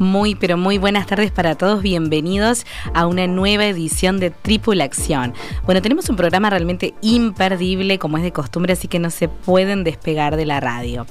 Muy, pero muy buenas tardes para todos. Bienvenidos a una nueva edición de Tripulación. Bueno, tenemos un programa realmente imperdible, como es de costumbre, así que no se pueden despegar de la radio.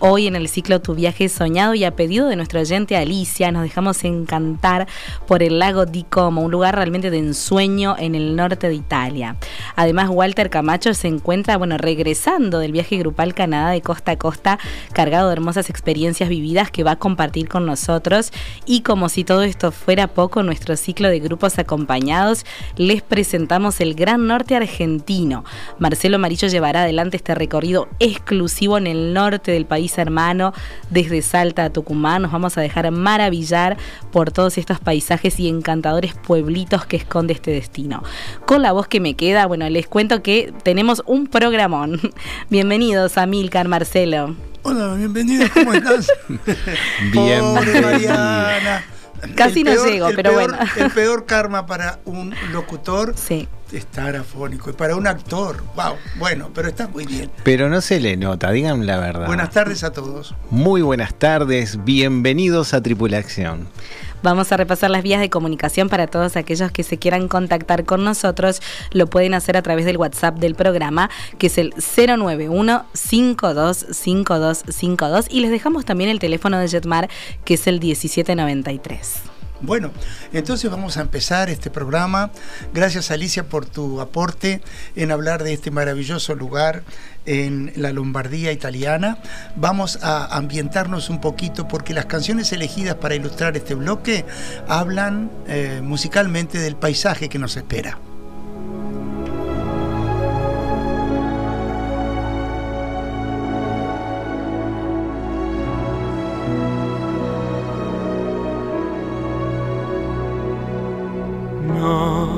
Hoy en el ciclo Tu viaje soñado y a pedido de nuestro oyente Alicia, nos dejamos encantar por el lago di Como, un lugar realmente de ensueño en el norte de Italia. Además, Walter Camacho se encuentra, bueno, regresando del viaje grupal Canadá de costa a costa, cargado de hermosas experiencias vividas que va a compartir con nosotros y como si todo esto fuera poco, nuestro ciclo de grupos acompañados, les presentamos el Gran Norte Argentino. Marcelo Amarillo llevará adelante este recorrido exclusivo en el norte del país hermano, desde Salta a Tucumán. Nos vamos a dejar maravillar por todos estos paisajes y encantadores pueblitos que esconde este destino. Con la voz que me queda, bueno, les cuento que tenemos un programón. Bienvenidos a Milcar, Marcelo. Hola, bienvenido, ¿cómo estás? Bien. Pobre Mariana. Casi El no peor- llego, pero peor- bueno. El peor karma para un locutor Sí. estar afónico. Y para un actor, wow. Bueno, pero está muy bien. Pero no se le nota, digan la verdad. Buenas tardes a todos. Muy buenas tardes, bienvenidos a Tripulación. Vamos a repasar las vías de comunicación para todos aquellos que se quieran contactar con nosotros. Lo pueden hacer a través del WhatsApp del programa, que es el 091-525252. Y les dejamos también el teléfono de Jetmar, que es el 1793. Bueno, entonces vamos a empezar este programa. Gracias Alicia por tu aporte en hablar de este maravilloso lugar en la Lombardía italiana. Vamos a ambientarnos un poquito porque las canciones elegidas para ilustrar este bloque hablan eh, musicalmente del paisaje que nos espera. No,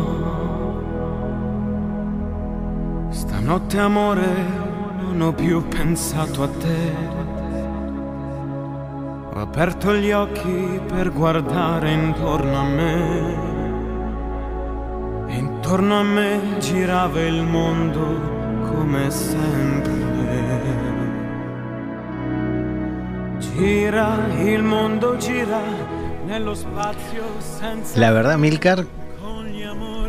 stanotte amore non ho più pensato a te. Ho aperto gli occhi per guardare intorno a me. E intorno a me girava il mondo come sempre. Gira, il mondo gira nello spazio senza... La verdad, Milcar,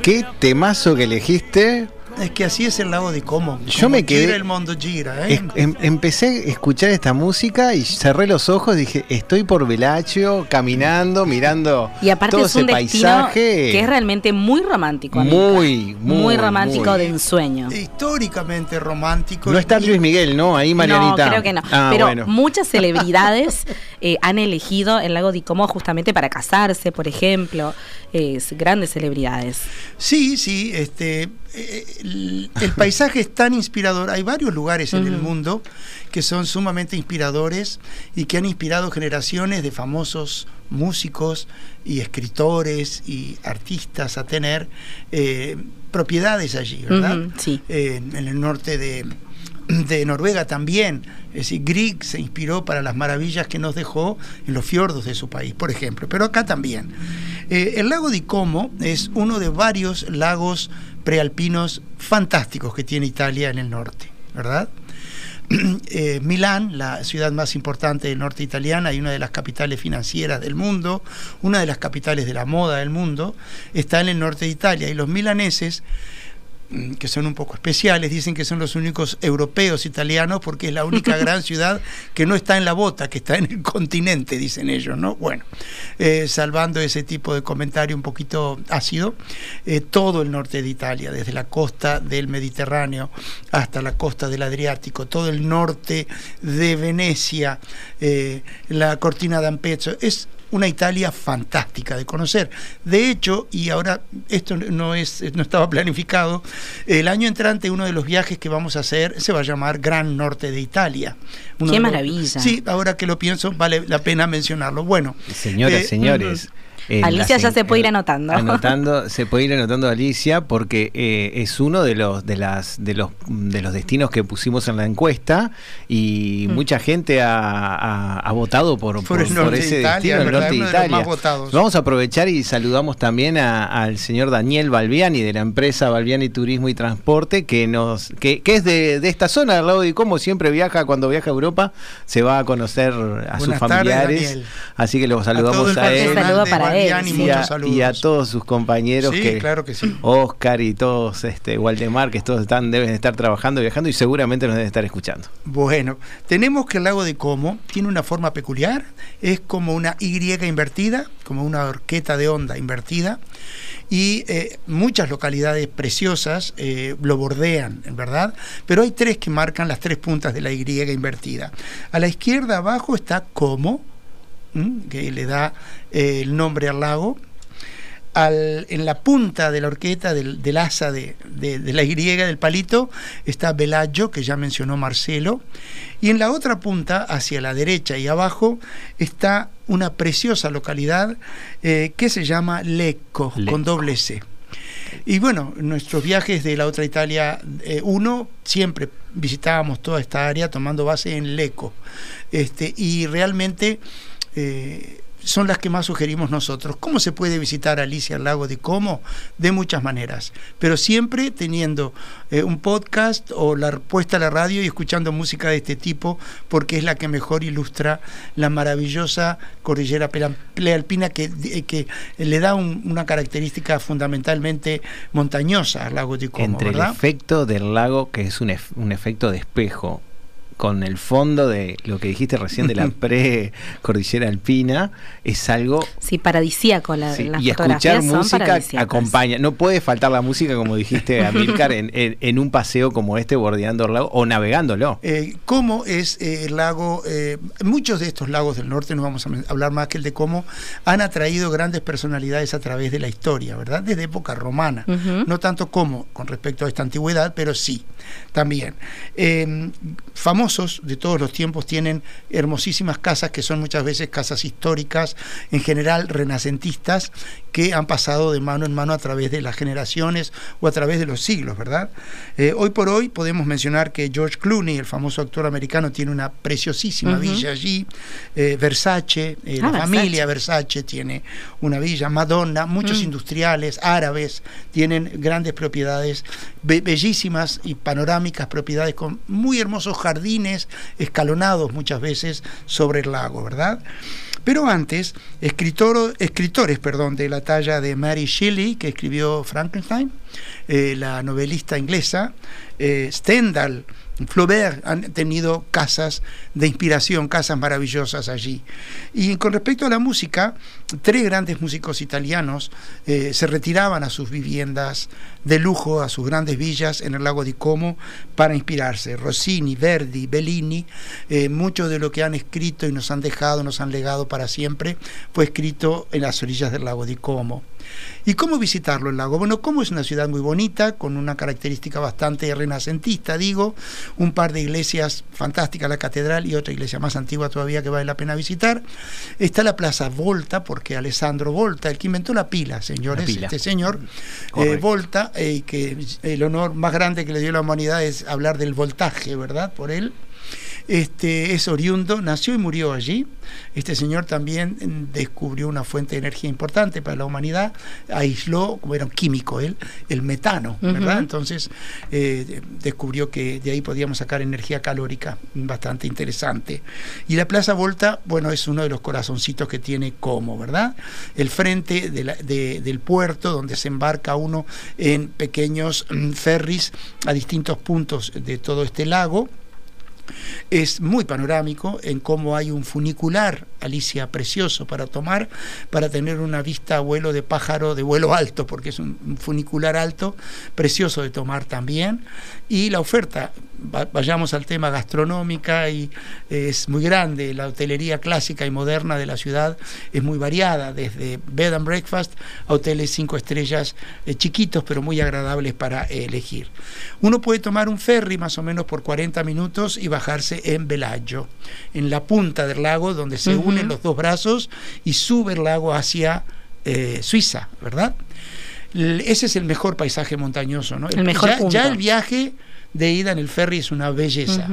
qué temazo que elegiste. Es que así es el lago de Como. Yo Como me quedé- Gira el mundo gira. ¿eh? Es- em- empecé a escuchar esta música y cerré los ojos, dije, estoy por Velacho, caminando, mirando Y aparte todo es un ese destino paisaje. que es realmente muy romántico. amiga. muy, muy, muy romántico muy. de ensueño. Históricamente romántico. No está Luis Miguel, ¿no? Ahí Marianita. No, creo que no. Ah, Pero bueno. muchas celebridades eh, han elegido el lago de Como justamente para casarse, por ejemplo. Es, grandes celebridades. Sí, sí, este, eh, el, el paisaje es tan inspirador. Hay varios lugares en el mundo que son sumamente inspiradores y que han inspirado generaciones de famosos músicos y escritores y artistas a tener eh, propiedades allí, ¿verdad? Sí. Eh, en el norte de, de Noruega también. Es decir, Grieg se inspiró para las maravillas que nos dejó en los fiordos de su país, por ejemplo, pero acá también. Eh, el lago di Como es uno de varios lagos prealpinos fantásticos que tiene Italia en el norte, ¿verdad? Eh, Milán, la ciudad más importante del norte italiana y una de las capitales financieras del mundo, una de las capitales de la moda del mundo, está en el norte de Italia y los milaneses que son un poco especiales, dicen que son los únicos europeos italianos porque es la única gran ciudad que no está en la bota, que está en el continente, dicen ellos, ¿no? Bueno, eh, salvando ese tipo de comentario un poquito ácido, eh, todo el norte de Italia, desde la costa del Mediterráneo hasta la costa del Adriático, todo el norte de Venecia, eh, la cortina d'Ampezzo, es una Italia fantástica de conocer. De hecho, y ahora esto no es no estaba planificado, el año entrante uno de los viajes que vamos a hacer se va a llamar Gran Norte de Italia. Qué maravilla. Sí, ahora que lo pienso vale la pena mencionarlo. Bueno, señoras, eh, señores, Alicia ya se puede ir anotando. Anotando, se puede ir anotando Alicia porque eh, es uno de los de las de los de los destinos que pusimos en la encuesta y mm. mucha gente ha, votado por, por, ese destino, el norte de Italia. Vamos a aprovechar y saludamos también al señor Daniel Balbiani de la empresa Balbiani Turismo y Transporte que nos que, es de, esta zona del lado de como siempre viaja cuando viaja a Europa se va a conocer a sus familiares, así que los saludamos a, él. para y, a, todos sus compañeros que, claro que sí. Oscar y todos, este, Waldemar, que todos están, deben estar trabajando, viajando y seguramente nos deben estar escuchando. Bueno, tenemos que el lago de Como tiene una forma peculiar, es como una Y invertida, como una horqueta de onda invertida, y eh, muchas localidades preciosas eh, lo bordean, ¿verdad? Pero hay tres que marcan las tres puntas de la Y invertida. A la izquierda abajo está Como, que le da eh, el nombre al lago. en la punta de la horqueta del, asa de, la Y del palito está Bellagio, que ya mencionó Marcelo, y en la otra punta, hacia la derecha y abajo, está una preciosa localidad eh, que se llama Lecco, con doble C. Y bueno, nuestros viajes de la otra Italia 1 eh, siempre visitábamos toda esta área tomando base en Lecco. Este, y realmente eh, son las que más sugerimos nosotros. ¿Cómo se puede visitar Alicia al lago de Como? De muchas maneras, pero siempre teniendo eh, un podcast o la puesta a la radio y escuchando música de este tipo, porque es la que mejor ilustra la maravillosa cordillera prealpina que, eh, que le da una característica fundamentalmente montañosa al lago de Como. Entre el efecto del lago, que es un, un efecto de espejo, con el fondo de lo que dijiste recién de la pre-cordillera alpina, es algo... Sí, paradisíaco. La, y escuchar música acompaña. No puede faltar la música, como dijiste, Amílcar, en, en, un paseo como este, bordeando el lago o navegándolo. Eh, ¿Cómo es eh, el lago? Eh, muchos de estos lagos del norte, no vamos a hablar más que el de cómo, han atraído grandes personalidades a través de la historia, ¿verdad? Desde época romana. No tanto como con respecto a esta antigüedad, pero sí, también. Famosos de todos los tiempos tienen hermosísimas casas que son muchas veces casas históricas, en general renacentistas, que han pasado de mano en mano a través de las generaciones o a través de los siglos, ¿verdad? Eh, hoy por hoy podemos mencionar que George Clooney, el famoso actor americano, tiene una preciosísima villa allí, eh, Versace, eh, la ah, familia Versace tiene una villa, Madonna, muchos mm. industriales, árabes, tienen grandes propiedades, bellísimas y panorámicas propiedades con muy hermosos jardines, escalonados muchas veces sobre el lago, ¿verdad? Pero antes, escritores perdón, de la talla de Mary Shelley, que escribió Frankenstein, eh, la novelista inglesa, eh, Stendhal, Flaubert han tenido casas de inspiración, casas maravillosas allí. Y con respecto a la música, tres grandes músicos italianos eh, se retiraban a sus viviendas de lujo, a sus grandes villas en el lago di Como para inspirarse. Rossini, Verdi, Bellini, eh, mucho de lo que han escrito y nos han dejado, nos han legado para siempre, fue escrito en las orillas del lago di Como. ¿Y cómo visitarlo el lago? Bueno, como es una ciudad muy bonita, con una característica bastante renacentista, digo, un par de iglesias fantásticas, la catedral y otra iglesia más antigua todavía que vale la pena visitar. Está la Plaza Volta, porque Alessandro Volta, el que inventó la pila, señores, este señor, eh, Volta, eh, que el honor más grande que le dio la humanidad es hablar del voltaje, ¿verdad? Por él. Este, es oriundo, nació y murió allí. Este señor también mm, descubrió una fuente de energía importante para la humanidad, aisló, como era un químico él, el metano, ¿verdad? Entonces eh, descubrió que de ahí podíamos sacar energía calórica bastante interesante. Y la Plaza Volta, bueno, es uno de los corazoncitos que tiene como, ¿verdad? El frente del puerto donde se embarca uno en pequeños mm, ferries a distintos puntos de todo este lago es muy panorámico en cómo hay un funicular, Alicia, precioso para tomar, para tener una vista a vuelo de pájaro de vuelo alto, porque es un funicular alto, precioso de tomar también. Y la oferta vayamos al tema gastronómica y es muy grande, la hotelería clásica y moderna de la ciudad es muy variada, desde bed and breakfast a hoteles cinco estrellas eh, chiquitos pero muy agradables para elegir. Uno puede tomar un ferry más o menos por 40 minutos y bajarse en Bellagio, en la punta del lago donde se unen los dos brazos y sube el lago hacia eh, Suiza, ¿verdad? Ese es el mejor paisaje montañoso, ¿no? El mejor ya, ya el viaje de ida en el ferry es una belleza.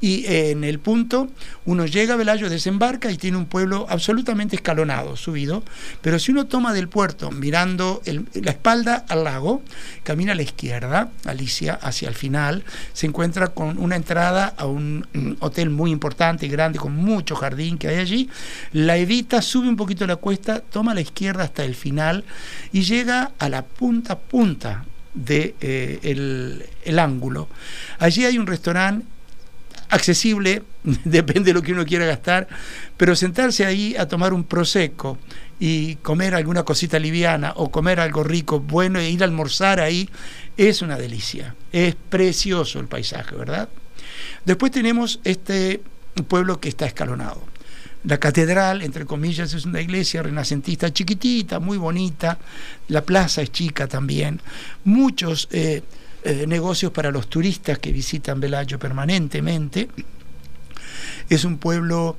Y en el punto, uno llega a Velayo, desembarca y tiene un pueblo absolutamente escalonado, subido. Pero si uno toma del puerto mirando la espalda al lago, camina a la izquierda, Alicia, hacia el final, se encuentra con una entrada a un, un hotel muy importante y grande, con mucho jardín que hay allí. La evita, sube un poquito la cuesta, toma a la izquierda hasta el final y llega a la punta punta de eh, el, el, ángulo. Allí hay un restaurante accesible, depende de lo que uno quiera gastar, pero sentarse ahí a tomar un prosecco y comer alguna cosita liviana o comer algo rico, bueno, e ir a almorzar ahí, es una delicia. Es precioso el paisaje, ¿verdad? Después tenemos este pueblo que está escalonado. La catedral, entre comillas, es una iglesia renacentista chiquitita, muy bonita. La plaza es chica también. Muchos eh, eh, negocios para los turistas que visitan Velayo permanentemente. Es un pueblo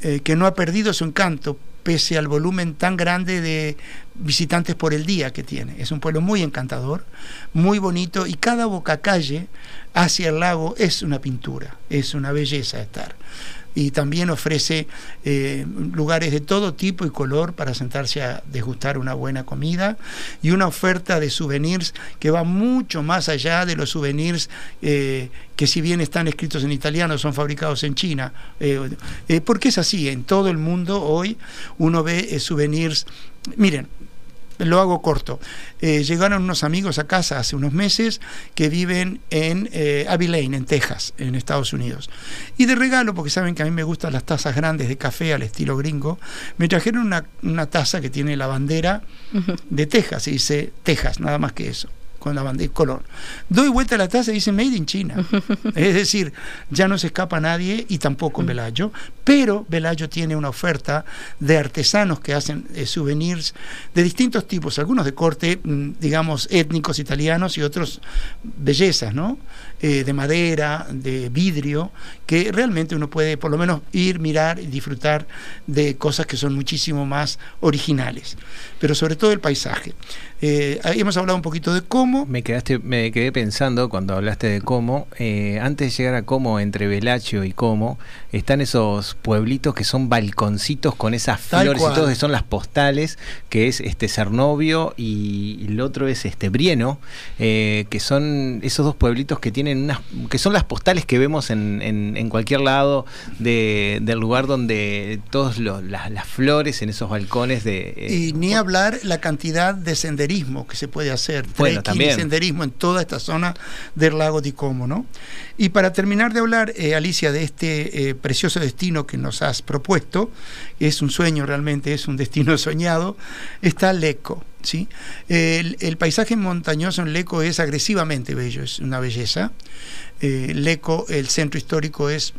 eh, que no ha perdido su encanto pese al volumen tan grande de visitantes por el día que tiene. Es un pueblo muy encantador, muy bonito y cada boca calle hacia el lago es una pintura, es una belleza estar y también ofrece eh, lugares de todo tipo y color para sentarse a degustar una buena comida y una oferta de souvenirs que va mucho más allá de los souvenirs eh, que si bien están escritos en italiano son fabricados en China, eh, porque es así, en todo el mundo hoy uno ve souvenirs, miren, lo hago corto. Eh, llegaron unos amigos a casa hace unos meses que viven en eh, Abilene, en Texas, en Estados Unidos. Y de regalo, porque saben que a mí me gustan las tazas grandes de café al estilo gringo, me trajeron una, una taza que tiene la bandera de Texas, y dice Texas, nada más que eso con la bandera color. Doy vuelta a la taza y dice Made in China. es decir, ya no se escapa nadie y tampoco en Velayo, pero Velayo tiene una oferta de artesanos que hacen eh, souvenirs de distintos tipos, algunos de corte, digamos, étnicos italianos y otros bellezas, ¿no? Eh, de madera, de vidrio, que realmente uno puede por lo menos ir, mirar y disfrutar de cosas que son muchísimo más originales, pero sobre todo el paisaje. Eh, hemos hablado un poquito de cómo. Me quedaste, me quedé pensando cuando hablaste de cómo. Eh, antes de llegar a cómo, entre Velacho y cómo, están esos pueblitos que son balconcitos con esas flores y todo, que son las postales, que es este Cernovio y, el otro es este Brieno, eh, que son esos dos pueblitos que tienen unas, que son las postales que vemos en, en, en cualquier lado de, del lugar donde todas las, las, flores en esos balcones de. y ni hablar la cantidad de senderismo que se puede hacer, bueno, senderismo en toda esta zona del lago de Como, ¿no? Y para terminar de hablar, eh, Alicia, de este eh, precioso destino que nos has propuesto, es un sueño realmente, es un destino soñado, está Leco. ¿sí? El, el, paisaje montañoso en Leco es agresivamente bello, es una belleza. Eh, Leco, el centro histórico, es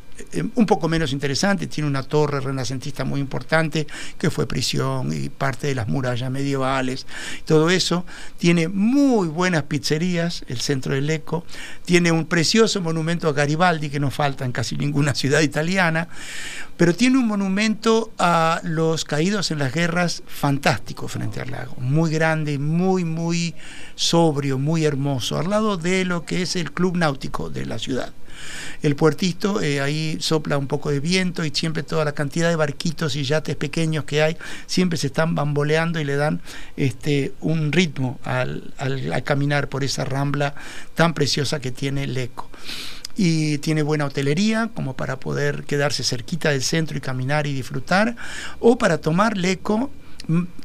un poco menos interesante, tiene una torre renacentista muy importante que fue prisión y parte de las murallas medievales, todo eso. Tiene muy buenas pizzerías, el centro del Leco, tiene un precioso monumento a Garibaldi que no falta en casi ninguna ciudad italiana, pero tiene un monumento a los caídos en las guerras fantástico frente al lago, muy grande, muy, muy sobrio, muy hermoso, al lado de lo que es el club náutico de la ciudad. El puertito, eh, ahí sopla un poco de viento y siempre toda la cantidad de barquitos y yates pequeños que hay, siempre se están bamboleando y le dan este, un ritmo al, caminar por esa rambla tan preciosa que tiene el eco y tiene buena hotelería como para poder quedarse cerquita del centro y caminar y disfrutar o para tomar leco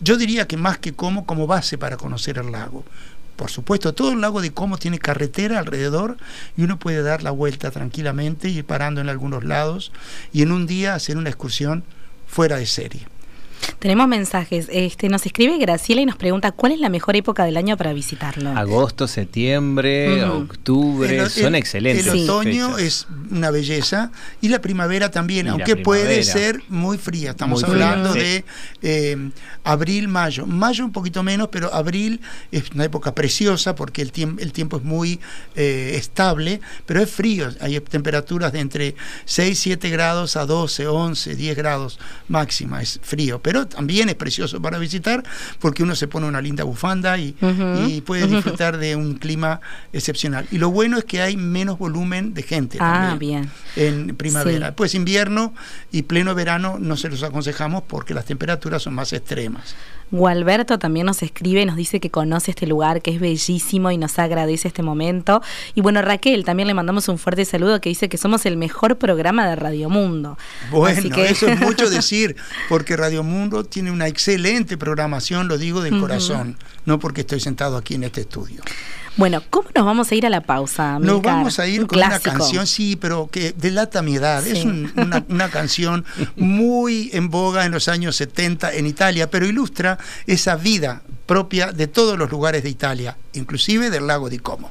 yo diría que más que como como base para conocer el lago por supuesto, todo el lago de Como tiene carretera alrededor y uno puede dar la vuelta tranquilamente y ir parando en algunos lados y en un día hacer una excursión fuera de serie. Tenemos mensajes. Este, nos escribe Graciela y nos pregunta cuál es la mejor época del año para visitarlo. Agosto, septiembre, octubre, son excelentes. El otoño es una belleza y la primavera también, aunque puede ser muy fría. Estamos hablando de eh, abril, mayo. Mayo un poquito menos, pero abril es una época preciosa porque el, tiempo el tiempo es muy eh, estable, pero es frío. Hay temperaturas de entre 6, 7 grados a 12, 11, 10 grados máxima. Es frío, pero también es precioso para visitar porque uno se pone una linda bufanda y, puede disfrutar de un clima excepcional. Y lo bueno es que hay menos volumen de gente ah, bien. en primavera. Pues invierno y pleno verano no se los aconsejamos porque las temperaturas son más extremas. Gualberto también nos escribe, nos dice que conoce este lugar, que es bellísimo y nos agradece este momento. Y bueno, Raquel, también le mandamos un fuerte saludo que dice que somos el mejor programa de Radio Mundo. Bueno, eso es mucho decir, porque Radio Mundo tiene una excelente programación, lo digo de corazón, no porque estoy sentado aquí en este estudio. Bueno, ¿cómo nos vamos a ir a la pausa? Nos vamos a ir con una canción, sí, pero que delata mi edad. Es una, una, canción muy en boga en los años 70 en Italia, pero ilustra esa vida propia de todos los lugares de Italia, inclusive del lago di Como.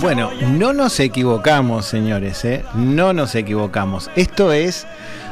Bueno, no nos equivocamos, señores, ¿eh? No nos equivocamos. Esto es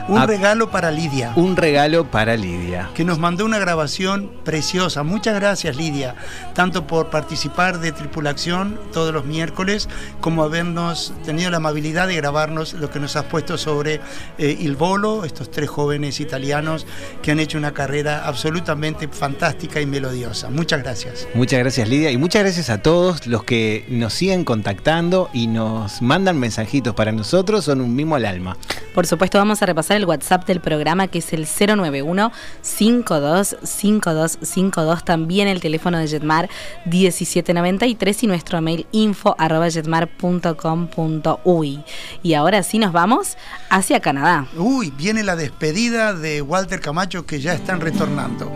un regalo para Lidia. Un regalo para Lidia. Que nos mandó una grabación preciosa. Muchas gracias, Lidia, tanto por participar de Tripulación todos los miércoles, como habernos tenido la amabilidad de grabarnos lo que nos has puesto sobre eh, Il Volo, estos tres jóvenes italianos que han hecho una carrera absolutamente fantástica y melodiosa. Muchas gracias. Muchas gracias, Lidia, y muchas gracias a todos los que nos siguen contactando y nos mandan mensajitos para nosotros, son un mimo al alma. Por supuesto, vamos a repasar el WhatsApp del programa que es el 091 525252 también el teléfono de Jetmar 1793 y nuestro mail info arroba jetmar.com.uy. Y ahora sí nos vamos hacia Canadá. Uy, viene la despedida de Walter Camacho que ya están retornando.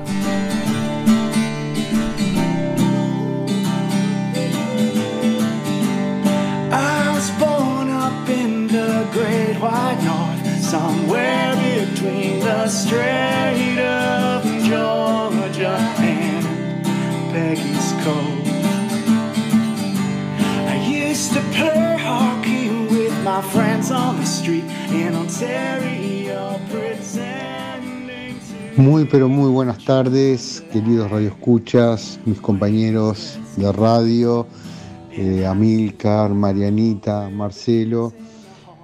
Great White North somewhere between the of and Peggy's. I used to play hockey with my friends on the street in Ontario. Muy, pero muy buenas tardes, queridos radioescuchas, mis compañeros de radio, eh, Amilcar, Marianita, Marcelo.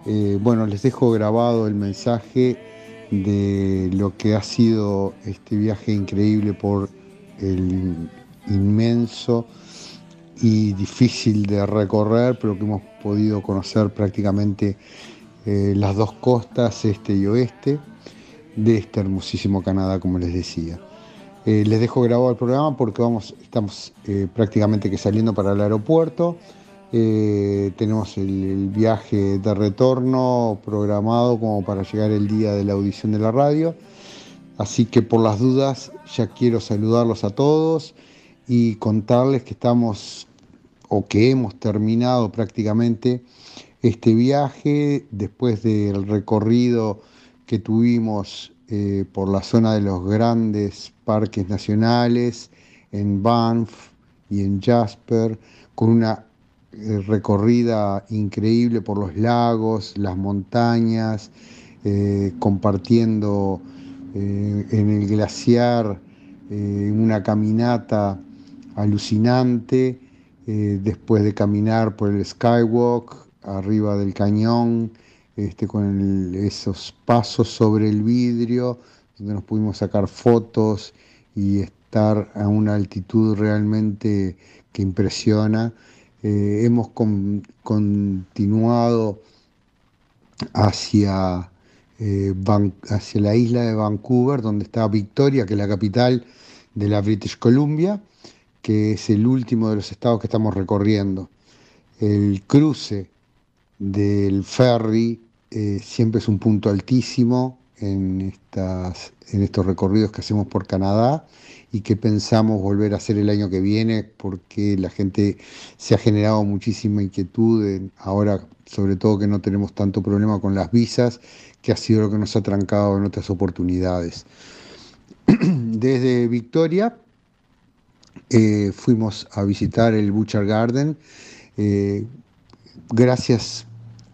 Eh, bueno, les dejo grabado el mensaje de lo que ha sido este viaje increíble por el inmenso y difícil de recorrer, pero que hemos podido conocer prácticamente eh, las dos costas, este y oeste, de este hermosísimo Canadá, como les decía. Eh, les dejo grabado el programa porque vamos, estamos prácticamente que saliendo para el aeropuerto. Tenemos el, viaje de retorno programado como para llegar el día de la audición de la radio. Así que por las dudas ya quiero saludarlos a todos y contarles que estamos o que hemos terminado prácticamente este viaje después del recorrido que tuvimos eh, por la zona de los grandes parques nacionales en Banff y en Jasper, con una eh, recorrida increíble por los lagos, las montañas, eh, compartiendo en el glaciar una caminata alucinante, después de caminar por el Skywalk, arriba del cañón, este, con esos pasos sobre el vidrio, donde nos pudimos sacar fotos y estar a una altitud realmente que impresiona. Eh, hemos continuado hacia, eh, hacia la isla de Vancouver, donde está Victoria, que es la capital de la British Columbia, que es el último de los estados que estamos recorriendo. El cruce del ferry eh, siempre es un punto altísimo en, estas, en estos recorridos que hacemos por Canadá y que pensamos volver a hacer el año que viene porque la gente se ha generado muchísima inquietud, ahora sobre todo que no tenemos tanto problema con las visas, que ha sido lo que nos ha trancado en otras oportunidades. Desde Victoria eh, fuimos a visitar el Butcher Garden, eh, gracias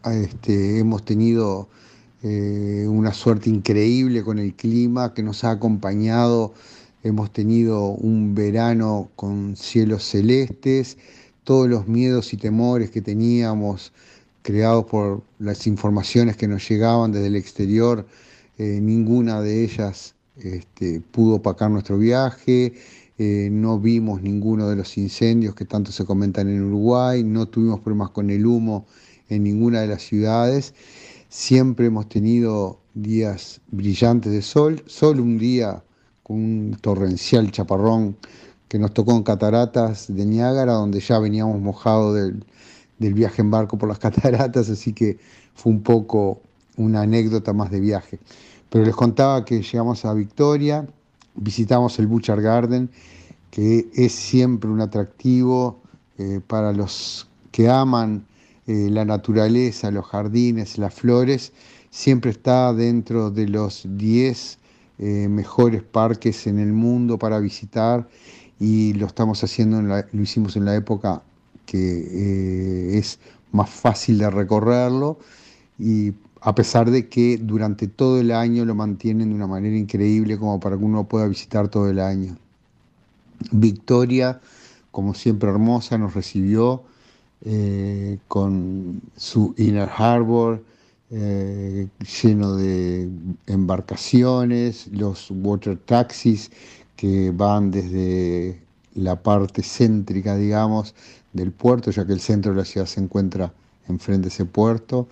a este, hemos tenido eh, una suerte increíble con el clima que nos ha acompañado. Hemos tenido un verano con cielos celestes, todos los miedos y temores que teníamos creados por las informaciones que nos llegaban desde el exterior, eh, ninguna de ellas este, pudo opacar nuestro viaje, eh, no vimos ninguno de los incendios que tanto se comentan en Uruguay, no tuvimos problemas con el humo en ninguna de las ciudades. Siempre hemos tenido días brillantes de sol, solo un día un torrencial chaparrón que nos tocó en Cataratas de Niágara, donde ya veníamos mojados del, del viaje en barco por las cataratas, así que fue un poco una anécdota más de viaje. Pero les contaba que llegamos a Victoria, visitamos el Butcher Garden, que es siempre un atractivo eh, para los que aman eh, la naturaleza, los jardines, las flores, siempre está dentro de los 10 eh, mejores parques en el mundo para visitar y lo estamos haciendo, lo hicimos en la época que eh, es más fácil de recorrerlo y a pesar de que durante todo el año lo mantienen de una manera increíble como para que uno pueda visitar todo el año. Victoria, como siempre hermosa, nos recibió eh, con su Inner Harbor eh, lleno de embarcaciones, los water taxis que van desde la parte céntrica, digamos, del puerto, ya que el centro de la ciudad se encuentra enfrente de ese puerto,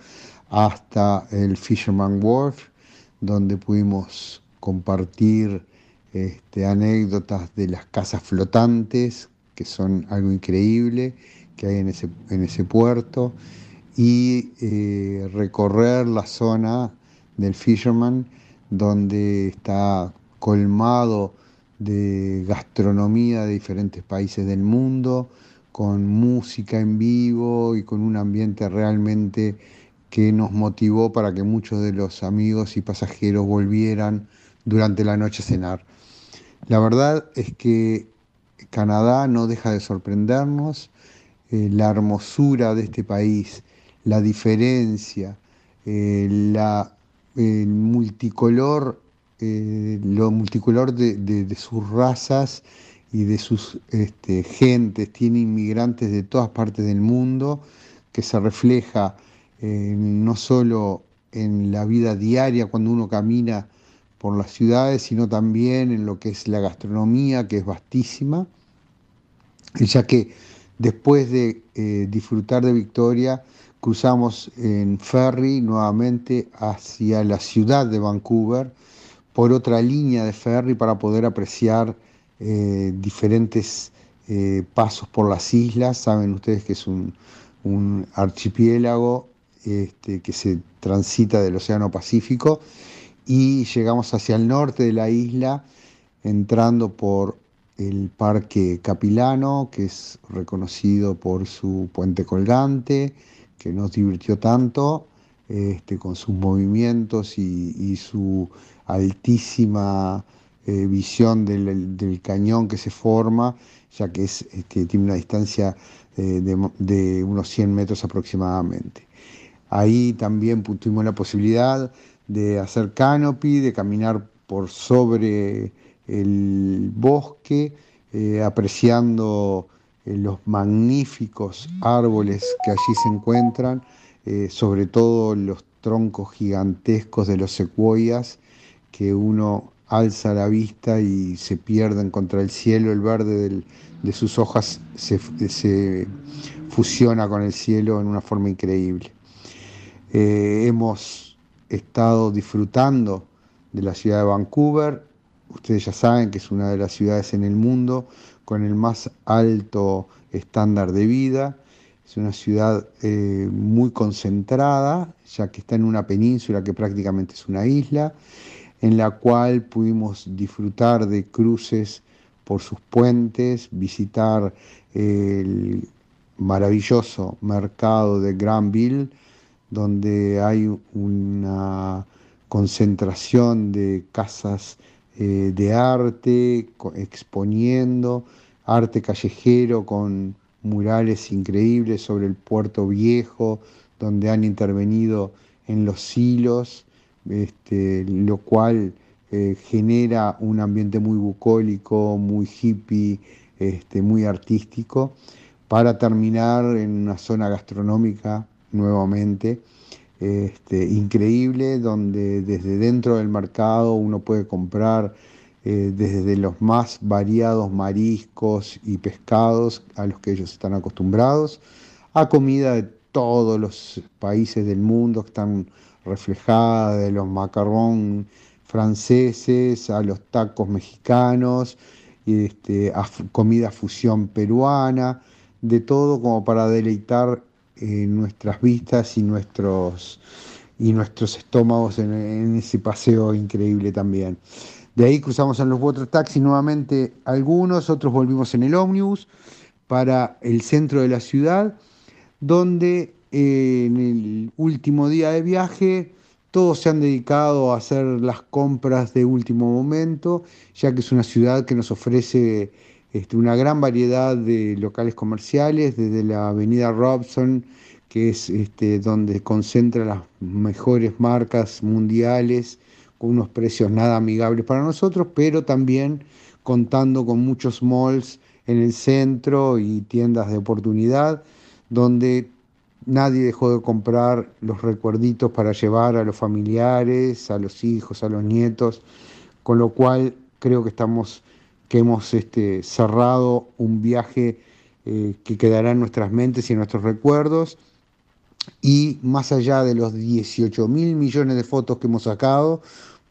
hasta el Fisherman Wharf, donde pudimos compartir este, anécdotas de las casas flotantes, que son algo increíble, que hay en ese, en ese puerto y eh, recorrer la zona del Fisherman donde está colmado de gastronomía de diferentes países del mundo, con música en vivo y con un ambiente realmente que nos motivó para que muchos de los amigos y pasajeros volvieran durante la noche a cenar. La verdad es que Canadá no deja de sorprendernos, eh, la hermosura de este país, la diferencia, eh, el multicolor eh, lo multicolor de, sus razas y de sus este, gentes, tiene inmigrantes de todas partes del mundo, que se refleja eh, no solo en la vida diaria cuando uno camina por las ciudades, sino también en lo que es la gastronomía, que es vastísima, ya que después de eh, disfrutar de Victoria, cruzamos en ferry nuevamente hacia la ciudad de Vancouver por otra línea de ferry para poder apreciar eh, diferentes eh, pasos por las islas. Saben ustedes que es un, archipiélago este, que se transita del Océano Pacífico y llegamos hacia el norte de la isla entrando por el Parque Capilano, que es reconocido por su puente colgante, que nos divirtió tanto este, con sus movimientos y, su altísima eh, visión del, cañón que se forma, ya que es, este, tiene una distancia eh, de, unos 100 metros aproximadamente. Ahí también tuvimos la posibilidad de hacer canopy, de caminar por sobre el bosque, eh, apreciando los magníficos árboles que allí se encuentran, eh, sobre todo los troncos gigantescos de los secuoyas, que uno alza la vista y se pierden contra el cielo, el verde de sus hojas se, fusiona con el cielo en una forma increíble. Eh, hemos estado disfrutando de la ciudad de Vancouver, ustedes ya saben que es una de las ciudades en el mundo con el más alto estándar de vida. Es una ciudad eh, muy concentrada, ya que está en una península que prácticamente es una isla, en la cual pudimos disfrutar de cruces por sus puentes, visitar el maravilloso mercado de Granville, donde hay una concentración de casas eh, de arte, exponiendo arte callejero con murales increíbles sobre el puerto viejo, donde han intervenido en los hilos, este, lo cual eh, genera un ambiente muy bucólico, muy hippie, este, muy artístico, para terminar en una zona gastronómica nuevamente este, increíble, donde desde dentro del mercado uno puede comprar eh, desde los más variados mariscos y pescados a los que ellos están acostumbrados, a comida de todos los países del mundo que están reflejadas, de los macarrón franceses a los tacos mexicanos, este, a comida fusión peruana, de todo como para deleitar eh, nuestras vistas y nuestros, y nuestros estómagos en, ese paseo increíble también. De ahí cruzamos en los water taxis nuevamente algunos, otros volvimos en el ómnibus para el centro de la ciudad, donde eh, en el último día de viaje todos se han dedicado a hacer las compras de último momento, ya que es una ciudad que nos ofrece este, una gran variedad de locales comerciales, desde la avenida Robson, que es este, donde concentra las mejores marcas mundiales, con unos precios nada amigables para nosotros, pero también contando con muchos malls en el centro y tiendas de oportunidad, donde nadie dejó de comprar los recuerditos para llevar a los familiares, a los hijos, a los nietos, con lo cual creo que estamos que hemos este, cerrado un viaje eh, que quedará en nuestras mentes y en nuestros recuerdos. Y más allá de los 18 mil millones de fotos que hemos sacado,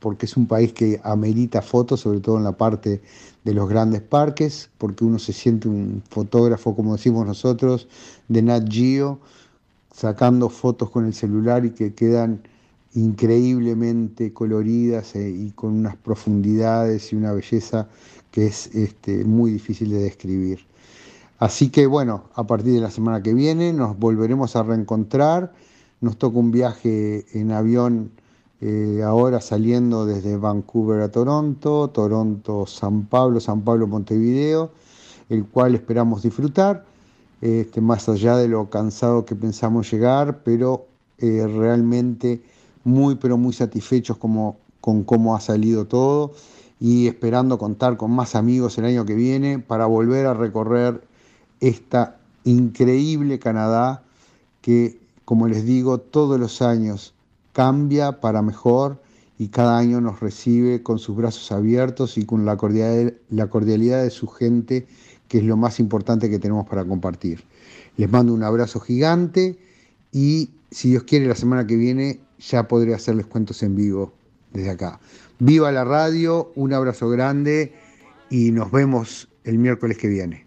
porque es un país que amerita fotos, sobre todo en la parte de los grandes parques, porque uno se siente un fotógrafo, como decimos nosotros, de Nat Geo, sacando fotos con el celular y que quedan increíblemente coloridas eh, y con unas profundidades y una belleza que es este, muy difícil de describir. Así que bueno, a partir de la semana que viene nos volveremos a reencontrar. Nos toca un viaje en avión eh, ahora saliendo desde Vancouver a Toronto, Toronto, San Pablo, San Pablo, Montevideo, el cual esperamos disfrutar, este, más allá de lo cansado que pensamos llegar, pero eh, realmente muy, pero muy satisfechos con cómo ha salido todo y esperando contar con más amigos el año que viene para volver a recorrer esta increíble Canadá que, como les digo, todos los años cambia para mejor y cada año nos recibe con sus brazos abiertos y con la cordialidad, de su gente, que es lo más importante que tenemos para compartir. Les mando un abrazo gigante y si Dios quiere la semana que viene ya podré hacerles cuentos en vivo desde acá. Viva la radio, un abrazo grande y nos vemos el miércoles que viene.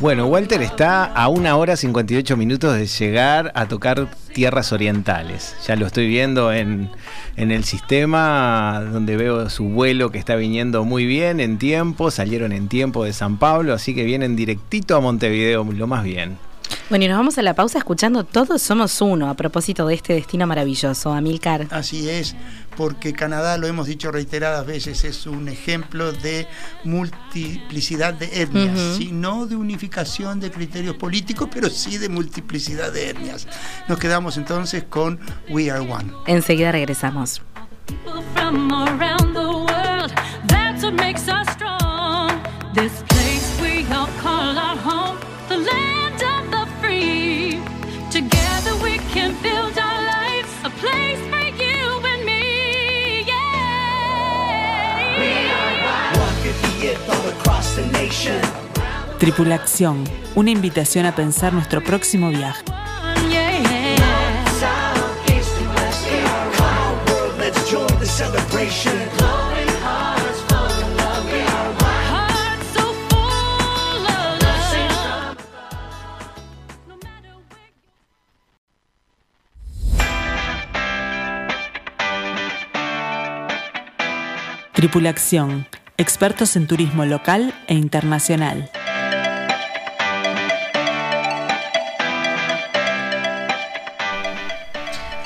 Bueno, Walter está a una hora 58 minutos de llegar a tocar tierras orientales. Ya lo estoy viendo en, en, el sistema, donde veo su vuelo que está viniendo muy bien en tiempo. Salieron en tiempo de San Pablo, así que vienen directito a Montevideo, lo más bien. Bueno, y nos vamos a la pausa escuchando Todos Somos Uno a propósito de este destino maravilloso, Amilcar. Así es, porque Canadá, lo hemos dicho reiteradas veces, es un ejemplo de multiplicidad de etnias, no de unificación de criterios políticos, pero sí de multiplicidad de etnias. Nos quedamos entonces con We Are One. Enseguida regresamos. Tripulación, una invitación a pensar nuestro próximo viaje. Tripulación, expertos en turismo local e internacional.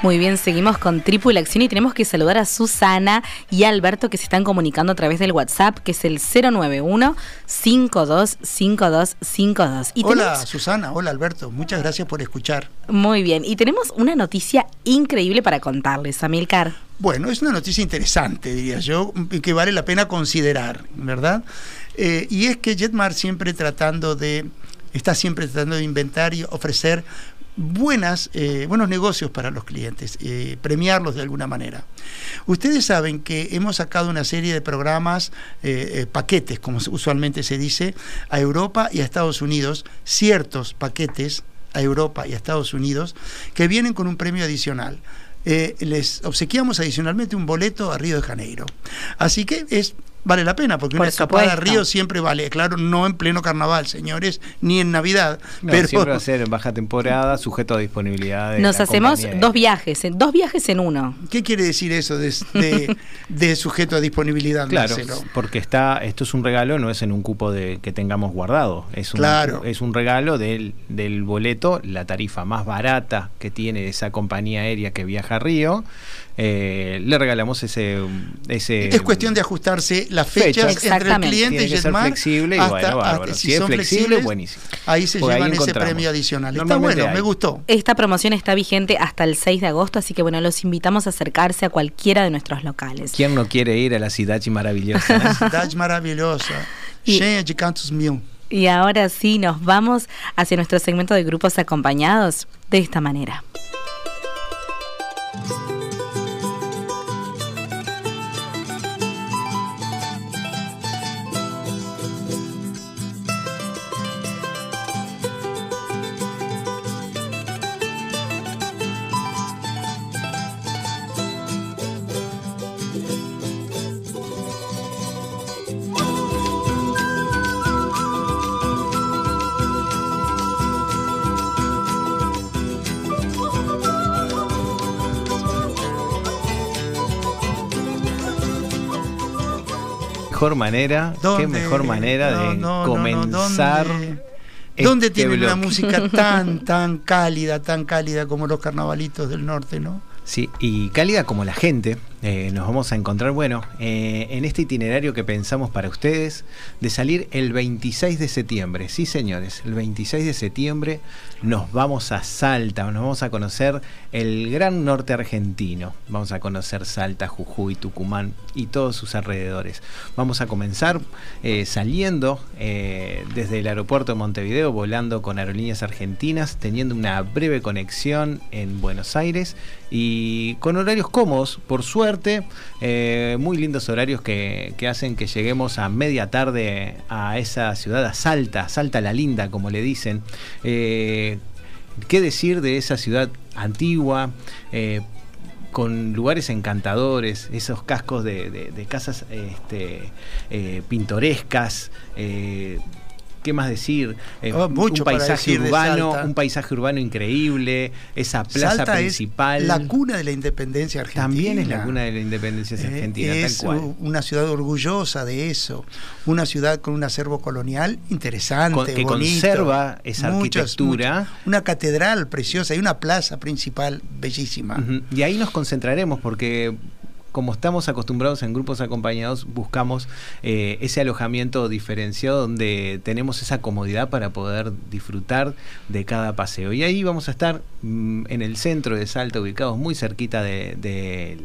Muy bien, seguimos con Tripulación y tenemos que saludar a Susana y a Alberto que se están comunicando a través del WhatsApp, que es el 091 525252. Y hola Susana, hola Alberto, muchas gracias por escuchar. Muy bien, y tenemos una noticia increíble para contarles, Amilcar. Bueno, es una noticia interesante, diría yo, que vale la pena considerar, ¿verdad? Eh, y es que Jetmar siempre tratando de está siempre tratando de inventar y ofrecer buenas, eh, buenos negocios para los clientes, eh, premiarlos de alguna manera. Ustedes saben que hemos sacado una serie de programas, eh, paquetes, como usualmente se dice, a Europa y a Estados Unidos, ciertos paquetes a Europa y a Estados Unidos, que vienen con un premio adicional. les obsequiamos adicionalmente un boleto a Río de Janeiro. Así que es vale la pena, porque una escapada a Río siempre vale. Claro, no en pleno carnaval, señores, ni en Navidad. pero siempre va a ser en baja temporada, sujeto a disponibilidad. Nos hacemos dos viajes, dos viajes en uno. ¿Qué quiere decir eso de, de, sujeto a disponibilidad? Claro, porque está, esto es un regalo, no es en un cupo de que tengamos guardado. Es un, claro. es un regalo del, del boleto, la tarifa más barata que tiene esa compañía aérea que viaja a Río eh, le regalamos ese, ese... Es cuestión de ajustarse las fechas entre el cliente y el flexible y bueno, si, es flexible, buenísimo. Ahí se llevan ese premio adicional. Está bueno, me gustó. Esta promoción está vigente hasta el 6 de agosto, así que bueno, los invitamos a acercarse a cualquiera de nuestros locales. ¿Quién no quiere ir a la ciudad maravillosa? La ciudad maravillosa, llena de cantos mil. Y ahora sí, nos vamos hacia nuestro segmento de grupos acompañados de esta manera. Mejor manera, qué mejor manera de comenzar. ¿Dónde, este tiene una música tan, tan cálida, tan cálida como los carnavalitos del norte, no? Sí, y cálida como la gente. eh, nos vamos a encontrar, bueno, eh, en este itinerario que pensamos para ustedes, de salir el 26 de septiembre. Sí, señores, el 26 de septiembre nos vamos a Salta, nos vamos a conocer el gran norte argentino. Vamos a conocer Salta, Jujuy, Tucumán y todos sus alrededores. Vamos a comenzar eh, saliendo desde el aeropuerto de Montevideo, volando con aerolíneas argentinas, teniendo una breve conexión en Buenos Aires y con horarios cómodos, por suerte, eh, muy lindos horarios que, hacen que lleguemos a media tarde a esa ciudad, a Salta, Salta la Linda, como le dicen. Eh, ¿Qué decir de esa ciudad antigua? Eh, con lugares encantadores, esos cascos de, casas este, pintorescas, ¿qué más decir? Eh, oh, mucho un paisaje urbano, un paisaje urbano increíble, esa plaza principal. la cuna de la independencia argentina. También es la cuna de la independencia eh, argentina, es tal cual. una ciudad orgullosa de eso, una ciudad con un acervo colonial interesante, que conserva esa arquitectura, una catedral preciosa y una plaza principal bellísima. Y ahí nos concentraremos porque como estamos acostumbrados en grupos acompañados, buscamos eh, ese alojamiento diferenciado donde tenemos esa comodidad para poder disfrutar de cada paseo. Y ahí vamos a estar mm, en el centro de Salta, ubicados muy cerquita de,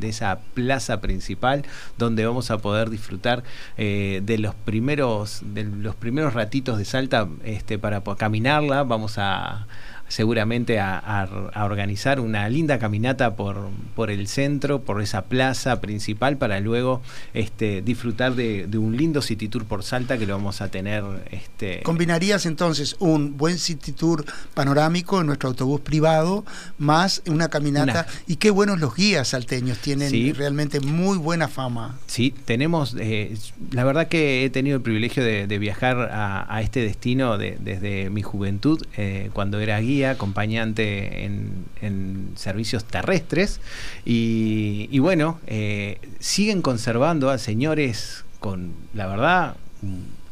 esa plaza principal, donde vamos a poder disfrutar eh, de los primeros, de los primeros ratitos de Salta este, para caminarla. Vamos a seguramente a, organizar una linda caminata por, por el centro, por esa plaza principal, para luego este, disfrutar de, un lindo City Tour por Salta que lo vamos a tener. Este... ¿Combinarías entonces un buen City Tour panorámico en nuestro autobús privado, más una caminata? Y qué buenos los guías salteños, tienen realmente muy buena fama. Sí, tenemos, eh, la verdad que he tenido el privilegio de, viajar a, este destino desde mi juventud, eh, cuando era guía acompañante en, servicios terrestres. Y, bueno, eh, siguen conservando a señores con, la verdad,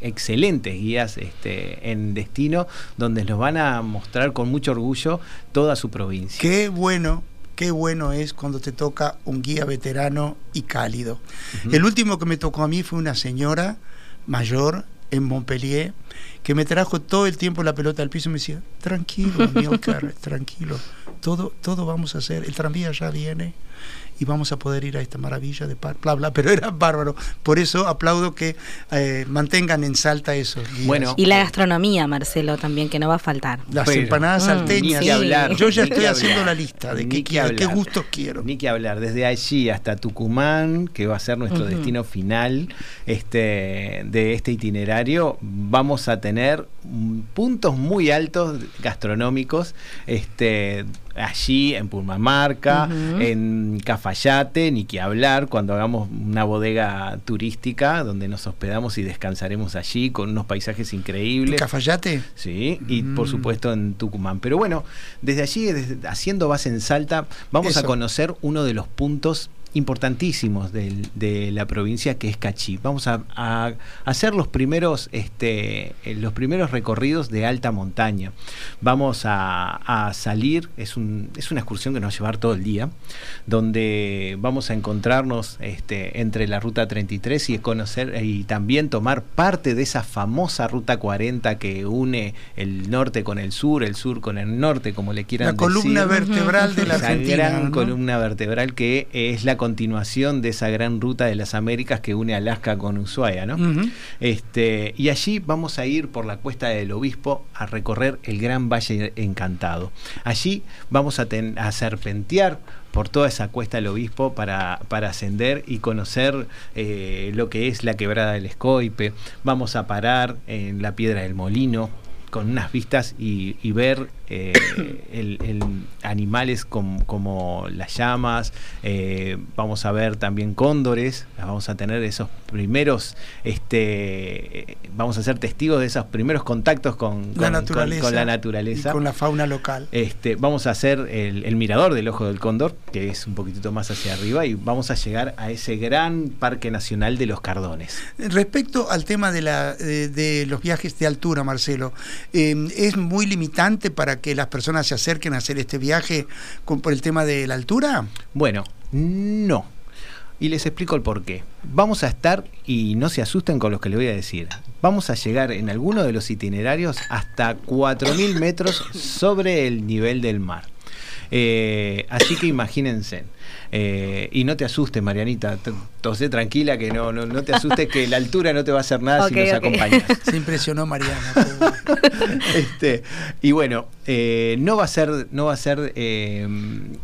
excelentes guías este, en destino, donde nos van a mostrar con mucho orgullo toda su provincia. Qué bueno, qué bueno es cuando te toca un guía veterano y cálido. El último que me tocó a mí fue una señora mayor en Montpellier que me trajo todo el tiempo la pelota al piso y me decía, tranquilo, mi tranquilo, todo, todo vamos a hacer, el tranvía ya viene, y vamos a poder ir a esta maravilla de par, bla, bla, pero era bárbaro. Por eso aplaudo que eh, mantengan en Salta eso. Bueno, y la gastronomía, Marcelo, también, que no va a faltar. Las empanadas mm, salteñas. Yo ya estoy haciendo la lista de qué, qué gustos quiero. Ni que hablar, desde allí hasta Tucumán, que va a ser nuestro destino final este, de este itinerario, vamos a tener puntos muy altos gastronómicos este, allí en Purmamarca, en Cafayate, ni que hablar cuando hagamos una bodega turística donde nos hospedamos y descansaremos allí con unos paisajes increíbles. ¿En Cafayate? Sí, y por mm. supuesto en Tucumán. Pero bueno, desde allí, haciendo base en Salta, vamos a conocer uno de los puntos importantísimos de, la provincia que es Cachí. Vamos a, hacer los primeros, este, eh, los primeros recorridos de alta montaña. Vamos a, salir, es, un, es, una excursión que nos va a llevar todo el día, donde vamos a encontrarnos este, entre la ruta 33 y conocer y también tomar parte de esa famosa ruta 40 que une el norte con el sur, el sur con el norte, como le quieran decir. La columna vertebral de la Argentina. gran columna vertebral que es la continuación de esa gran ruta de las Américas que une Alaska con Ushuaia, ¿no? este, y allí vamos a ir por la cuesta del Obispo a recorrer el Gran Valle Encantado. Allí vamos a, a serpentear por toda esa cuesta del obispo para, para ascender y conocer eh, lo que es la quebrada del Escoipe. Vamos a parar en la piedra del molino con unas vistas y, ver eh, el, animales como, las llamas, eh, vamos a ver también cóndores, vamos a tener esos primeros, este, vamos a ser testigos de esos primeros contactos con, la, naturaleza, con, la naturaleza. con la fauna local. Este, vamos a hacer el, mirador del ojo del cóndor, que es un poquitito más hacia arriba, y vamos a llegar a ese gran parque nacional de los Cardones. Respecto al tema de, la, de los viajes de altura, Marcelo, eh, ¿Es muy limitante para que las personas se acerquen a hacer este viaje por el tema de la altura? Bueno, No. Y les explico el por qué. Vamos a estar, y no se asusten con lo que les voy a decir, vamos a llegar en alguno de los itinerarios hasta 4.000 metros sobre el nivel del mar. Eh, así que imagínense. Eh, y no te asustes, Marianita, tosé tranquila, que no, no, te asustes, que la altura no te va a hacer nada si nos acompañas. Se impresionó Mariana. este, y bueno, eh, no va a ser, no va a ser eh,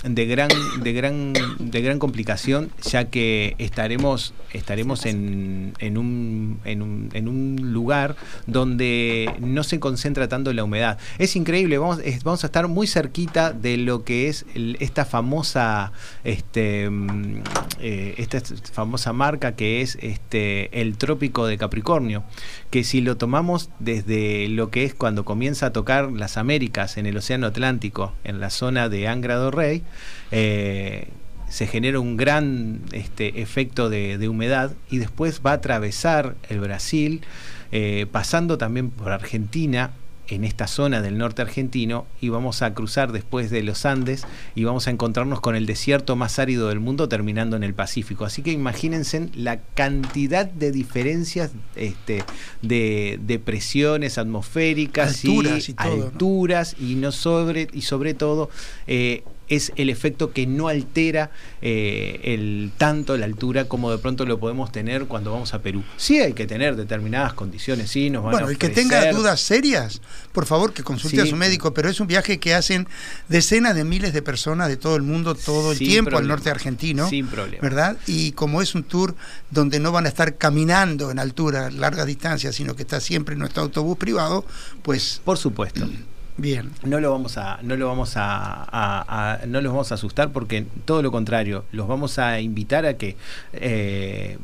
de gran, de gran, de gran complicación, ya que estaremos, estaremos en, en, un, en, un, en un lugar donde no se concentra tanto la humedad. Es increíble, vamos, vamos a estar muy cerquita de lo que es esta famosa este, mm, eh, esta famosa marca que es este, el Trópico de Capricornio, que si lo tomamos desde lo que es cuando comienza a tocar las Américas en el Océano Atlántico, en la zona de Angra do Rey, eh, se genera un gran este, efecto de, humedad y después va a atravesar el Brasil, eh, pasando también por Argentina, en esta zona del norte argentino y vamos a cruzar después de los Andes y vamos a encontrarnos con el desierto más árido del mundo terminando en el Pacífico. Así que imagínense la cantidad de diferencias este, de, presiones atmosféricas y, alturas y no sobre y sobre todo eh, es el efecto que no altera eh, el tanto la altura como de pronto lo podemos tener cuando vamos a Perú. Sí hay que tener determinadas condiciones, sí, nos van bueno, y que tenga dudas serias, por favor que consulte a su médico, pero es un viaje que hacen decenas de miles de personas de todo el mundo todo el tiempo al norte argentino, sin problema. ¿verdad? Y como es un tour donde no van a estar caminando en altura, largas distancias, sino que está siempre en nuestro autobús privado, pues por supuesto. Bien. No lo vamos a, no lo vamos a, no los vamos a asustar porque todo lo contrario, los vamos a invitar a que eh,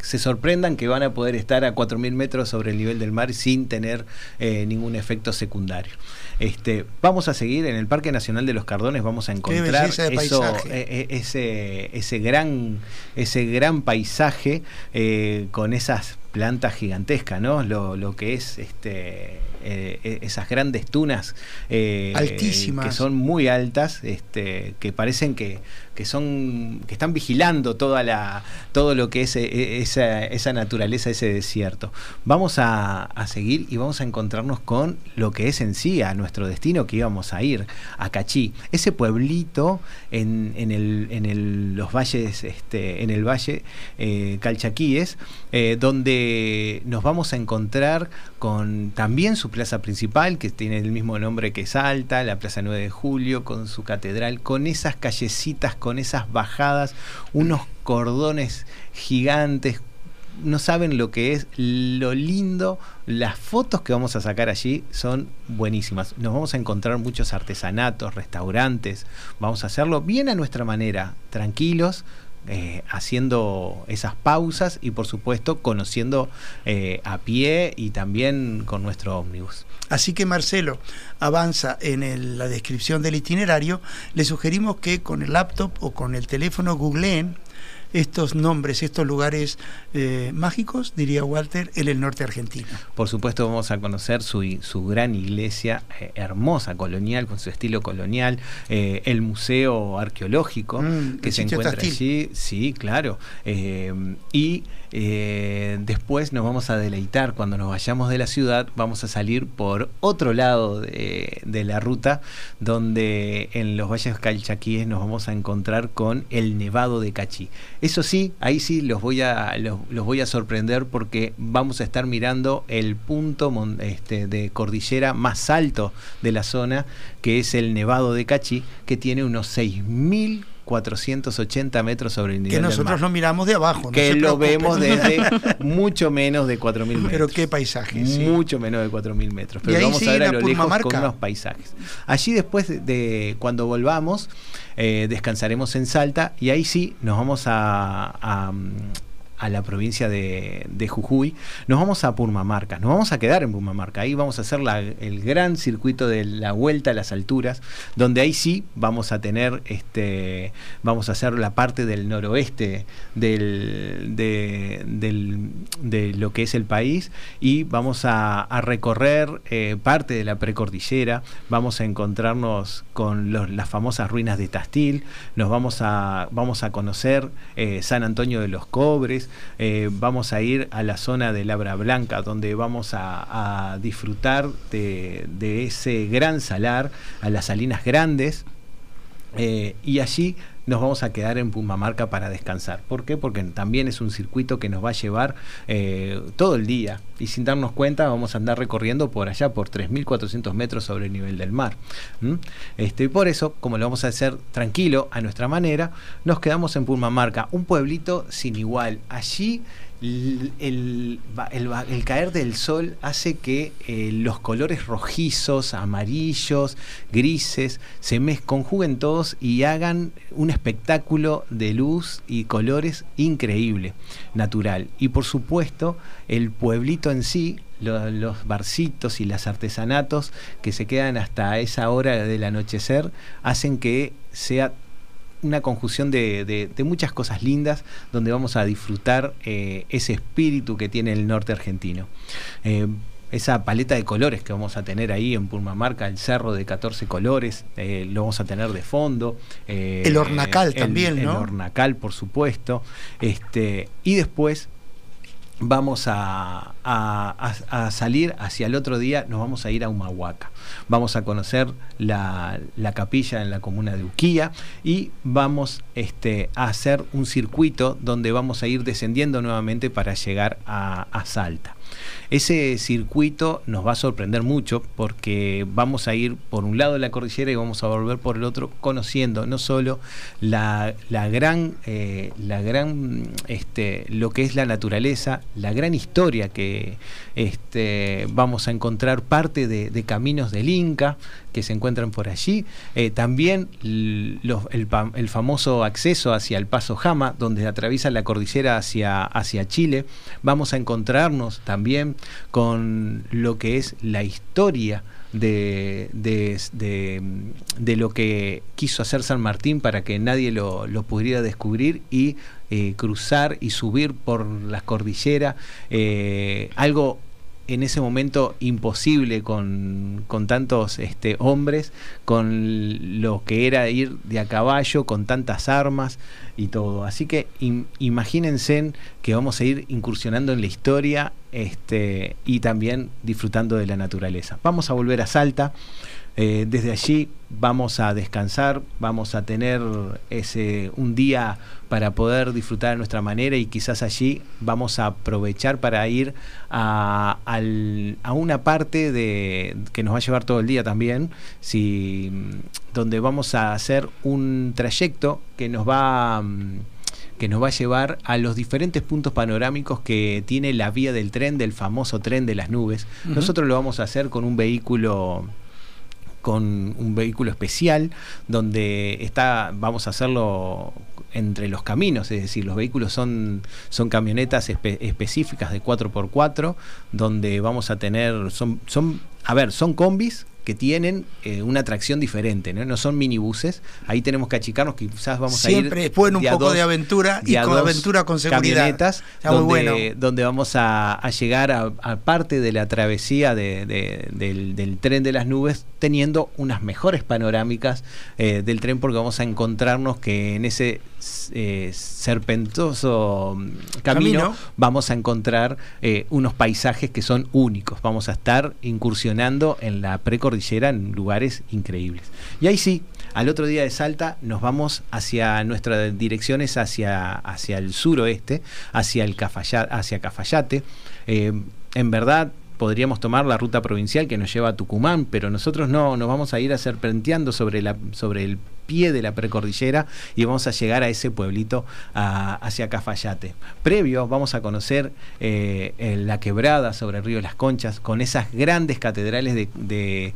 se sorprendan que van a poder estar a 4.000 metros sobre el nivel del mar sin tener eh, ningún efecto secundario. Este, vamos a seguir en el Parque Nacional de los Cardones, vamos a encontrar eso, e, e, ese, ese, gran, ese gran paisaje eh, con esas plantas gigantescas, ¿no? Lo, lo que es este eh, e, esas grandes tunas eh, altísimas que son muy altas, este, que parecen que, que son que están vigilando toda la todo lo que es esa, esa naturaleza, ese desierto. Vamos a, a, seguir y vamos a encontrarnos con lo que es en sí a nuestro destino que íbamos a ir, a Cachí, ese pueblito en, en, el, en el, los valles, este, en el valle eh, Calchaquíes, eh, donde nos vamos a encontrar con también su plaza principal, que tiene el mismo nombre que Salta, la Plaza 9 de Julio, con su catedral, con esas callecitas, con esas bajadas, unos cordones gigantes, no saben lo que es lo lindo. Las fotos que vamos a sacar allí son buenísimas. Nos vamos a encontrar muchos artesanatos, restaurantes. Vamos a hacerlo bien a nuestra manera, tranquilos, eh, haciendo esas pausas y por supuesto conociendo eh, a pie y también con nuestro ómnibus. Así que Marcelo avanza en la descripción del itinerario. Le sugerimos que con el laptop o con el teléfono googleen estos nombres, estos lugares eh, mágicos, diría Walter, en el norte argentino. Por supuesto vamos a conocer su, su gran iglesia eh, hermosa, colonial, con su estilo colonial, eh, el museo arqueológico mm, que se encuentra allí, sí, claro, y después nos vamos a deleitar cuando nos vayamos de la ciudad, vamos a salir por otro lado de, la ruta, donde en los valles calchaquíes nos vamos a encontrar con el Nevado de Cachí. Eso sí, ahí sí los voy a, los, voy a sorprender porque vamos a estar mirando el punto este, de cordillera más alto de la zona, que es el Nevado de Cachi, que tiene unos 6.000 480 metros sobre el nivel Que nosotros lo miramos de abajo. que lo vemos desde mucho menos de 4.000 metros. Pero qué paisaje. Mucho menos de 4.000 metros. Pero vamos a ver a lo lejos con unos paisajes. Allí después de, cuando volvamos, eh, descansaremos en Salta y ahí sí nos vamos a a la provincia de, Jujuy, nos vamos a Purmamarca, nos vamos a quedar en Purmamarca, ahí vamos a hacer el gran circuito de la vuelta a las alturas, donde ahí sí vamos a tener, este, vamos a hacer la parte del noroeste del, de, lo que es el país y vamos a, recorrer eh, parte de la precordillera, vamos a encontrarnos con las famosas ruinas de Tastil, nos vamos a, vamos a conocer eh, San Antonio de los Cobres, eh, vamos a ir a la zona de Labra Blanca, donde vamos a, disfrutar de, ese gran salar, a las salinas grandes, y allí nos vamos a quedar en Pumamarca para descansar. ¿Por qué? Porque también es un circuito que nos va a llevar eh, todo el día y sin darnos cuenta vamos a andar recorriendo por allá por 3.400 metros sobre el nivel del mar. Este, y por eso, como lo vamos a hacer tranquilo, a nuestra manera, nos quedamos en Pumamarca, un pueblito sin igual. Allí el, caer del sol hace que eh, los colores rojizos, amarillos, grises, se me conjuguen todos y hagan un espectáculo de luz y colores increíble, natural. Y por supuesto, el pueblito en sí, los barcitos y los artesanatos que se quedan hasta esa hora del anochecer, hacen que sea una conjunción de, muchas cosas lindas donde vamos a disfrutar eh, ese espíritu que tiene el norte argentino. Eh, esa paleta de colores que vamos a tener ahí en Purmamarca, el cerro de 14 colores, eh, lo vamos a tener de fondo. el hornacal también, ¿no? El hornacal, por supuesto. Este, y después vamos a, salir hacia el otro día, nos vamos a ir a Humahuaca. Vamos a conocer la, capilla en la comuna de Uquía y vamos este, a hacer un circuito donde vamos a ir descendiendo nuevamente para llegar a Salta. Ese circuito nos va a sorprender mucho porque vamos a ir por un lado de la cordillera y vamos a volver por el otro conociendo no solo la, gran, eh, la gran este, lo que es la naturaleza, la gran historia que este, vamos a encontrar parte de, caminos del Inca que se encuentran por allí, eh, también el, el, famoso acceso hacia el Paso Jama, donde atraviesa la cordillera hacia, hacia Chile, vamos a encontrarnos también con lo que es la historia de, de, lo que quiso hacer San Martín para que nadie lo, pudiera descubrir y eh, cruzar y subir por las cordilleras, eh, algo en ese momento imposible con, tantos este, hombres, con lo que era ir de a caballo, con tantas armas y todo. Así que imagínense que vamos a ir incursionando en la historia este, y también disfrutando de la naturaleza. Vamos a volver a Salta. Eh, desde allí vamos a descansar, vamos a tener ese un día para poder disfrutar de nuestra manera y quizás allí vamos a aprovechar para ir a, una parte de que nos va a llevar todo el día también, si, donde vamos a hacer un trayecto que nos va que nos va a llevar a los diferentes puntos panorámicos que tiene la vía del tren, del famoso tren de las nubes. Nosotros lo vamos a hacer con un vehículo con un vehículo especial donde está, vamos a hacerlo entre los caminos, es decir, los vehículos son, son camionetas específicas de 4x4, donde vamos a tener, son, son, a ver, son combis que tienen eh, una atracción diferente, ¿no? no son minibuses, ahí tenemos que achicarnos, quizás vamos a ir... Siempre después un poco de aventura y con aventura con seguridad. Camionetas, donde, donde vamos a, llegar a, parte de la travesía del, tren de las nubes, teniendo unas mejores panorámicas eh, del tren, porque vamos a encontrarnos que en ese eh, serpentoso camino, vamos a encontrar eh, unos paisajes que son únicos. Vamos a estar incursionando en la lugares increíbles. Y ahí sí, al otro día de Salta nos vamos hacia nuestras direcciones hacia, hacia el suroeste, hacia, el Cafayate, hacia Cafayate. Eh, en verdad, podríamos tomar la ruta provincial que nos lleva a Tucumán, pero nosotros no, nos vamos a ir a serpenteando sobre, la, sobre el pie de la precordillera y vamos a llegar a ese pueblito hacia Cafayate. Previo vamos a conocer eh, la quebrada sobre el río Las Conchas con esas grandes catedrales de,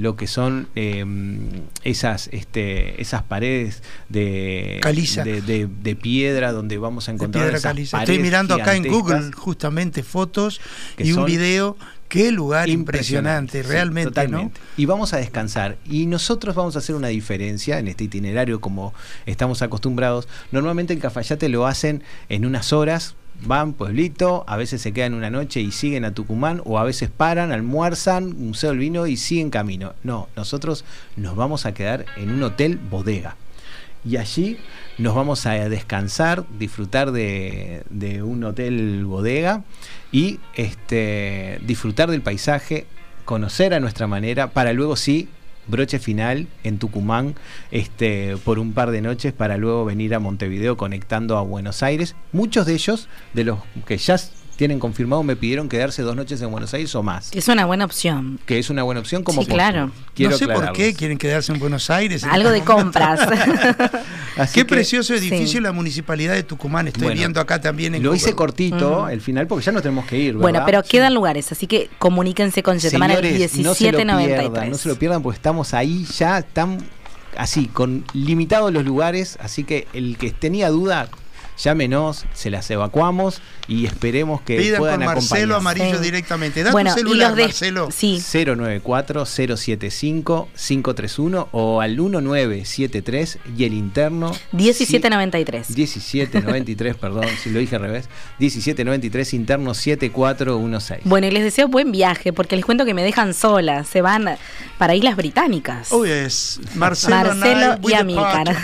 lo que son em, esas, este, esas paredes de, de, piedra donde vamos a encontrar esas Estoy mirando acá en Google justamente fotos y un video Qué lugar impresionante, realmente, ¿no? Y vamos a descansar. Y nosotros vamos a hacer una diferencia en este itinerario como estamos acostumbrados. Normalmente en Cafayate lo hacen en unas horas, van pueblito, a veces se quedan una noche y siguen a Tucumán, o a veces paran, almuerzan, Museo del Vino y siguen camino. No, nosotros nos vamos a quedar en un hotel bodega. Y allí nos vamos a descansar, disfrutar de, de un hotel bodega y este, disfrutar del paisaje, conocer a nuestra manera, para luego sí broche final en Tucumán este, por un par de noches para luego venir a Montevideo conectando a Buenos Aires. Muchos de ellos, de los que ya tienen confirmado, me pidieron quedarse dos noches en Buenos Aires o más. Es una buena opción. Que es una buena opción como sí, claro. no sé por qué quieren quedarse en Buenos Aires. Algo de compras. qué precioso edificio la municipalidad de Tucumán. Estoy viendo acá también en Lo hice cortito el final porque ya no tenemos que ir. Bueno, pero quedan lugares, así que comuníquense con Yetamar al 1793. No no se lo pierdan porque estamos ahí ya están así, con limitados los lugares, así que el que tenía duda, llámenos, se las evacuamos y esperemos que Pidan puedan con Marcelo Amarillo directamente. Da bueno, tu celular, Marcelo. Sí. 094-075-531 o al 1973 y el interno 1793. 1793, perdón, si lo dije al revés. 1793 interno 7416. Bueno, y les deseo buen viaje porque les cuento que me dejan sola, se van para Islas Británicas. Hoy es Marcelo, Marcelo y Amílcar.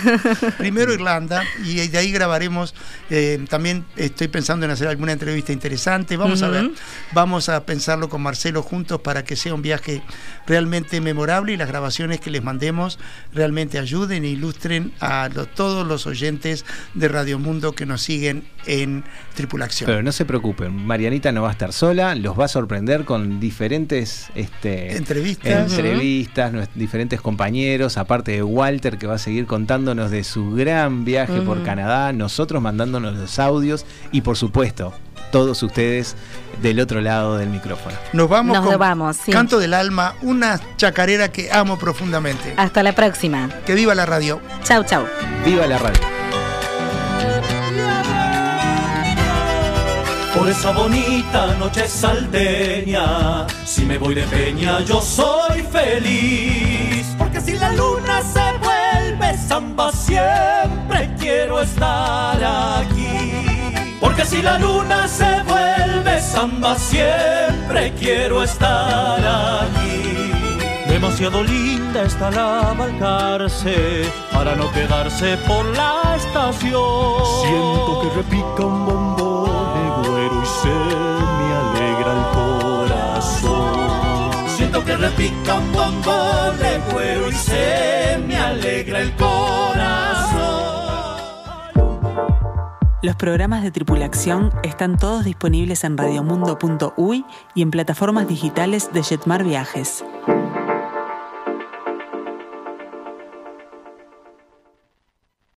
Primero Irlanda y de ahí grabaremos eh, también estoy pensando en hacer alguna entrevista interesante. Vamos a ver, vamos a pensarlo con Marcelo juntos para que sea un viaje realmente memorable y las grabaciones que les mandemos realmente ayuden e ilustren a todos los oyentes de Radio Mundo que nos siguen en Tripulación. Pero no se preocupen, Marianita no va a estar sola, los va a sorprender con diferentes este, entrevistas, entrevistas diferentes compañeros, aparte de Walter que va a seguir contándonos de su gran viaje por Canadá, nosotros mandándonos los audios y por supuesto todos ustedes del otro lado del micrófono. Nos vamos Nos vamos, Canto del Alma, una chacarera que amo profundamente. Hasta la próxima. Que viva la radio. Chau, chau. Viva la radio. Por esa bonita noche salteña, si me voy de peña yo soy feliz. Porque si la luna se samba siempre quiero estar aquí. Porque si la luna se vuelve samba, siempre quiero estar aquí. Demasiado linda está la Balcarce para no quedarse por la estación. Siento que repica un bombón de güero y se que repica un bombón de güero y se me alegra el corazón. Los programas de tripulación están todos disponibles en radiomundo.uy y en plataformas digitales de Jetmar Viajes.